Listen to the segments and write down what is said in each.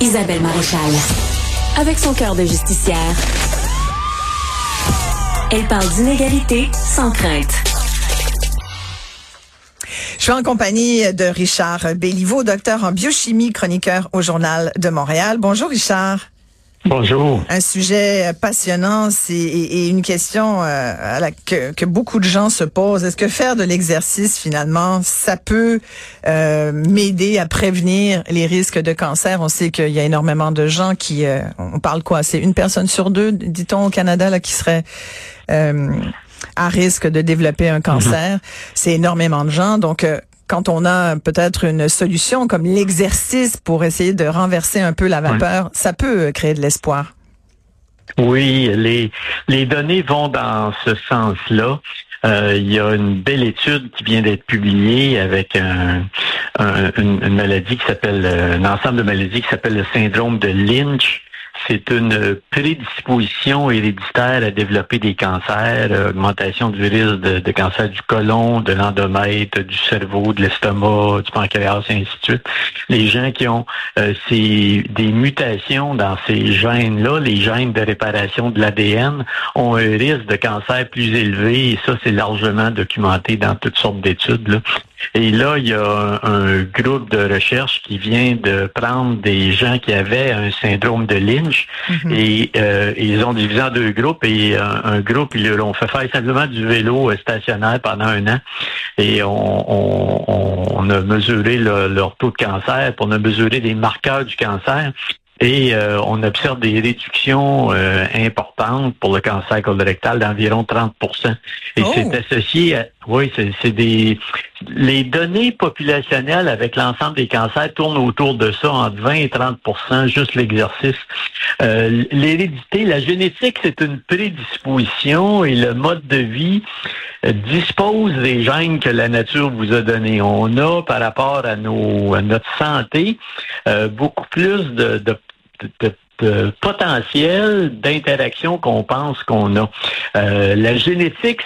Isabelle Maréchal. Avec son cœur de justicière, elle parle d'inégalité sans crainte. Je suis en compagnie de Richard Béliveau, docteur en biochimie, chroniqueur au Journal de Montréal. Bonjour Richard. Bonjour. Un sujet passionnant et, une question euh, à la, que, beaucoup de gens se posent. Est-ce que faire de l'exercice, finalement, ça peut euh, m'aider à prévenir les risques de cancer? On sait qu'il y a énormément de gens qui... Euh, on parle quoi? C'est une personne sur deux, dit-on au Canada, là, qui serait à risque de développer un cancer. Mm-hmm. C'est énormément de gens. Donc, quand on a peut-être une solution comme l'exercice pour essayer de renverser un peu la vapeur, ça peut euh, créer de l'espoir. Oui, les, les données vont dans ce sens-là. Euh, il y a une belle étude qui vient d'être publiée avec un, une, maladie qui s'appelle, un ensemble de maladies qui s'appelle le syndrome de Lynch c'est une prédisposition héréditaire à développer des cancers, euh, augmentation du risque de, cancer du côlon, de l'endomètre, du cerveau, de l'estomac, du pancréas, et ainsi de suite. Les gens qui ont euh, ces, des mutations dans ces gènes-là, les gènes de réparation de l'ADN, ont un risque de cancer plus élevé et ça, c'est largement documenté dans toutes sortes d'études. Et là, il y a un, groupe de recherche qui vient de prendre des gens qui avaient un syndrome de Lynch mhm. et euh, ils ont divisé en deux groupes et un, groupe, ils leur ont fait faire simplement du vélo stationnaire pendant un an et on, on, a mesuré leur taux de cancer, puis on a mesuré des marqueurs du cancer et euh, on observe des réductions euh, importantes pour le cancer colorectal d'environ 30% Et c'est oh! associé à, oui, c'est des les données populationnelles avec l'ensemble des cancers tournent autour de ça entre 20 et 30% juste l'exercice. Euh, L'hérédité, la génétique, c'est une prédisposition et le mode de vie dispose des gènes que la nature vous a donnés. On a par rapport à nos notre santé beaucoup plus de, potentiel d'interaction qu'on pense qu'on a. Euh, la génétique,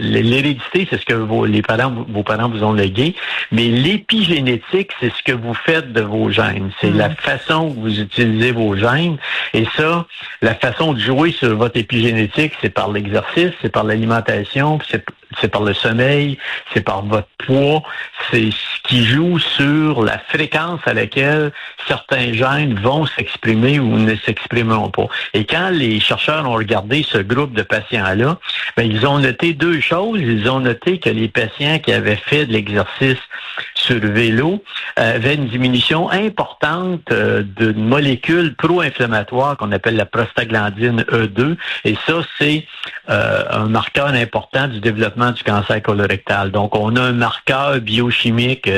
l'hérédité, c'est ce que vos, les parents, vos parents vous ont légué, mais l'épigénétique, c'est ce que vous faites de vos gènes. C'est la mm. façon que vous utilisez vos gènes. Et ça, la façon de jouer sur votre épigénétique, c'est par l'exercice, c'est par l'alimentation, c'est c'est par le sommeil, c'est par votre poids, c'est ce qui joue sur la fréquence à laquelle certains gènes vont s'exprimer ou ne s'exprimeront pas. Et quand les chercheurs ont regardé ce groupe de patients-là, ben, ils ont noté deux choses. Ils ont noté que les patients qui avaient fait de l'exercice sur vélo euh, avaient une diminution importante euh, d'une molécule pro-inflammatoire qu'on appelle la prostaglandine E2. Et ça, c'est euh, un marqueur important du développement du cancer colorectal. Donc, on a un marqueur biochimique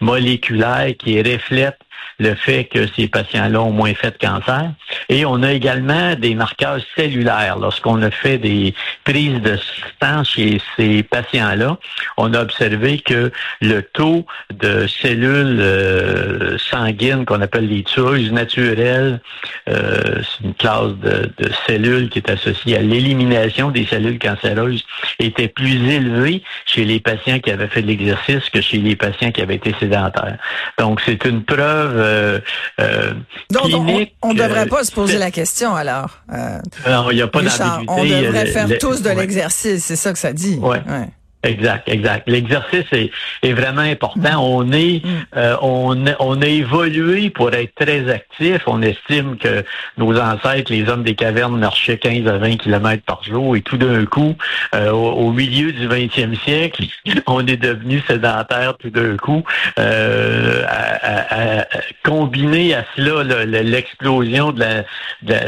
moléculaire qui reflète le fait que ces patients-là ont moins fait de cancer. Et on a également des marqueurs cellulaires. Lorsqu'on a fait des prises de sang chez ces patients-là, on a observé que le taux de cellules euh, sanguines qu'on appelle les tueuses naturelles, euh, c'est une classe de, de, cellules qui est associée à l'élimination des cellules cancéreuses, était plus élevé chez les patients qui avaient fait de l'exercice que chez les patients qui avaient été sédentaires. Donc, c'est une preuve euh, euh, Donc, on ne devrait pas se poser la question alors. Euh, non, il n'y a pas d'ambiguïté. On devrait faire tous de l'exercice, c'est ça que ça dit. Ouais. ouais. Exact, exact. L'exercice est, est, vraiment important. Mm. On est, mm. euh, on, on a évolué pour être très actif. On estime que nos ancêtres, les hommes des cavernes, marchaient 15 à 20 kilomètres par jour, et tout d'un coup, euh, au, milieu du 20e siècle, on est devenu sédentaire tout d'un coup. Euh, à, à, combiné à cela l'explosion de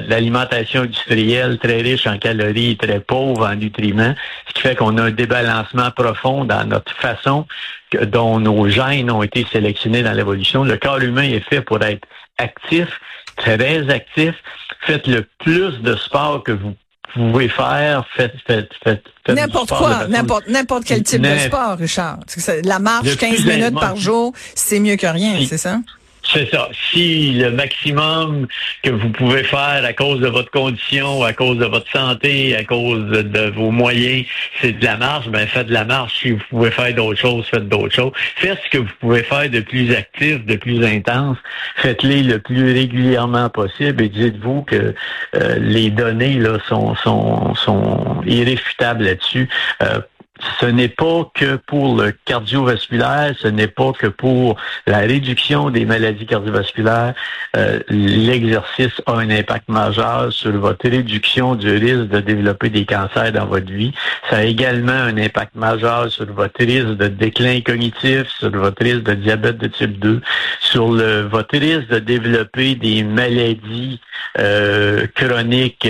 l'alimentation industrielle très riche en calories, et très pauvre en nutriments, ce qui fait qu'on a un débalancement profond dans notre façon dont nos gènes ont été sélectionnés dans l'évolution. Le corps humain est fait pour être actif, très actif. Faites le plus de sport que vous pouvez faire. Faites, faites, faites, N'importe quoi, n'importe, n'importe quel type de sport, Richard. La marche, 15 minutes par jour, c'est mieux que rien, c'est ça? C'est ça. Si le maximum que vous pouvez faire à cause de votre condition, à cause de votre santé, à cause de, vos moyens, c'est de la marche, ben faites de la marche. Si vous pouvez faire d'autres choses, faites d'autres choses. Faites ce que vous pouvez faire de plus actif, de plus intense. Faites-les le plus régulièrement possible et dites-vous que euh, les données là sont, sont, sont irréfutables là-dessus. Euh, ce n'est pas que pour le cardiovasculaire, ce n'est pas que pour la réduction des maladies cardiovasculaires. Euh, l'exercice a un impact majeur sur votre réduction du risque de développer des cancers dans votre vie. Ça a également un impact majeur sur votre risque de déclin cognitif, sur votre risque de diabète de type 2, sur le, votre risque de développer des maladies euh, chroniques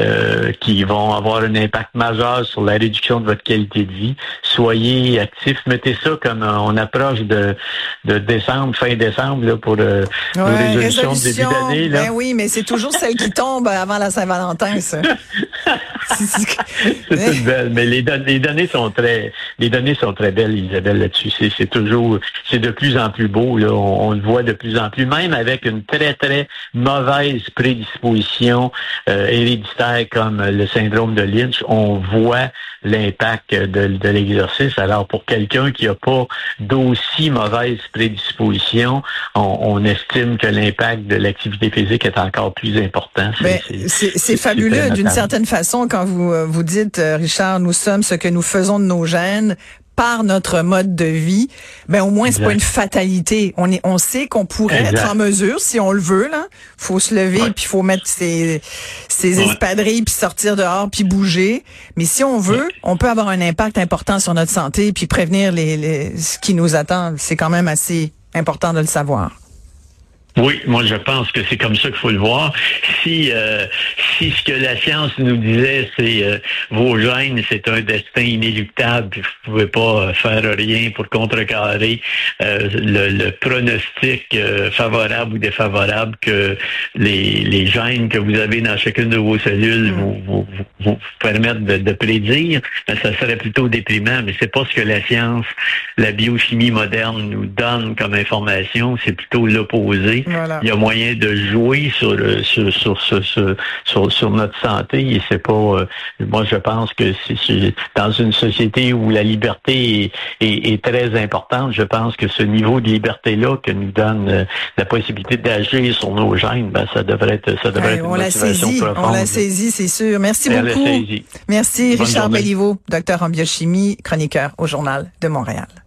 euh, qui vont avoir un impact majeur sur la réduction de votre qualité de vie. Soyez actifs. Mettez ça comme euh, on approche de, de décembre, fin décembre, là, pour euh, nos résolutions de début d'année. Ben oui, mais c'est toujours celle qui tombe avant la Saint-Valentin, ça. c'est belle, mais les, les, données sont très, les données sont très belles, Isabelle, là-dessus. C'est toujours, c'est de plus en plus beau, là. On, le voit de plus en plus, même avec une très, très mauvaise prédisposition euh, héréditaire comme le syndrome de Lynch, on voit l'impact de, l'exercice. Alors, pour quelqu'un qui n'a pas d'aussi mauvaise prédisposition, on, estime que l'impact de l'activité physique est encore plus important. C'est fabuleux d'une certaine façon quand vous euh, vous dites, euh, Richard, nous sommes ce que nous faisons de nos gènes par notre mode de vie, ben au moins c'est pas une fatalité. On est, on sait qu'on pourrait être en mesure, si on le veut là, faut se lever puis faut mettre ses, ses espadrilles puis sortir dehors puis bouger. Mais si on veut, on peut avoir un impact important sur notre santé puis prévenir les, les ce qui nous attend. C'est quand même assez important de le savoir. Oui, moi je pense que c'est comme ça qu'il faut le voir. Si euh, si ce que la science nous disait, c'est euh, vos gènes, c'est un destin inéluctable, puis vous pouvez pas euh, faire rien pour contrecarrer le, pronostic favorable ou défavorable que les, les gènes que vous avez dans chacune de vos cellules mm. vous, vous, permettent de, prédire, ben, ça serait plutôt déprimant. Mais c'est pas ce que la science, la biochimie moderne nous donne comme information, c'est plutôt l'opposé. Il y a moyen de jouer sur sur sur sur, sur, notre santé et c'est pas. Euh, moi, je pense que c'est dans une société où la liberté est, très importante. Je pense que ce niveau de liberté là que nous donne euh, la possibilité d'agir sur nos gènes, ben, ça devrait être ça devrait être on l'a saisi, On l'a saisi, c'est sûr. Merci beaucoup. Merci Richard Belliveau, docteur en biochimie, chroniqueur au journal de Montréal.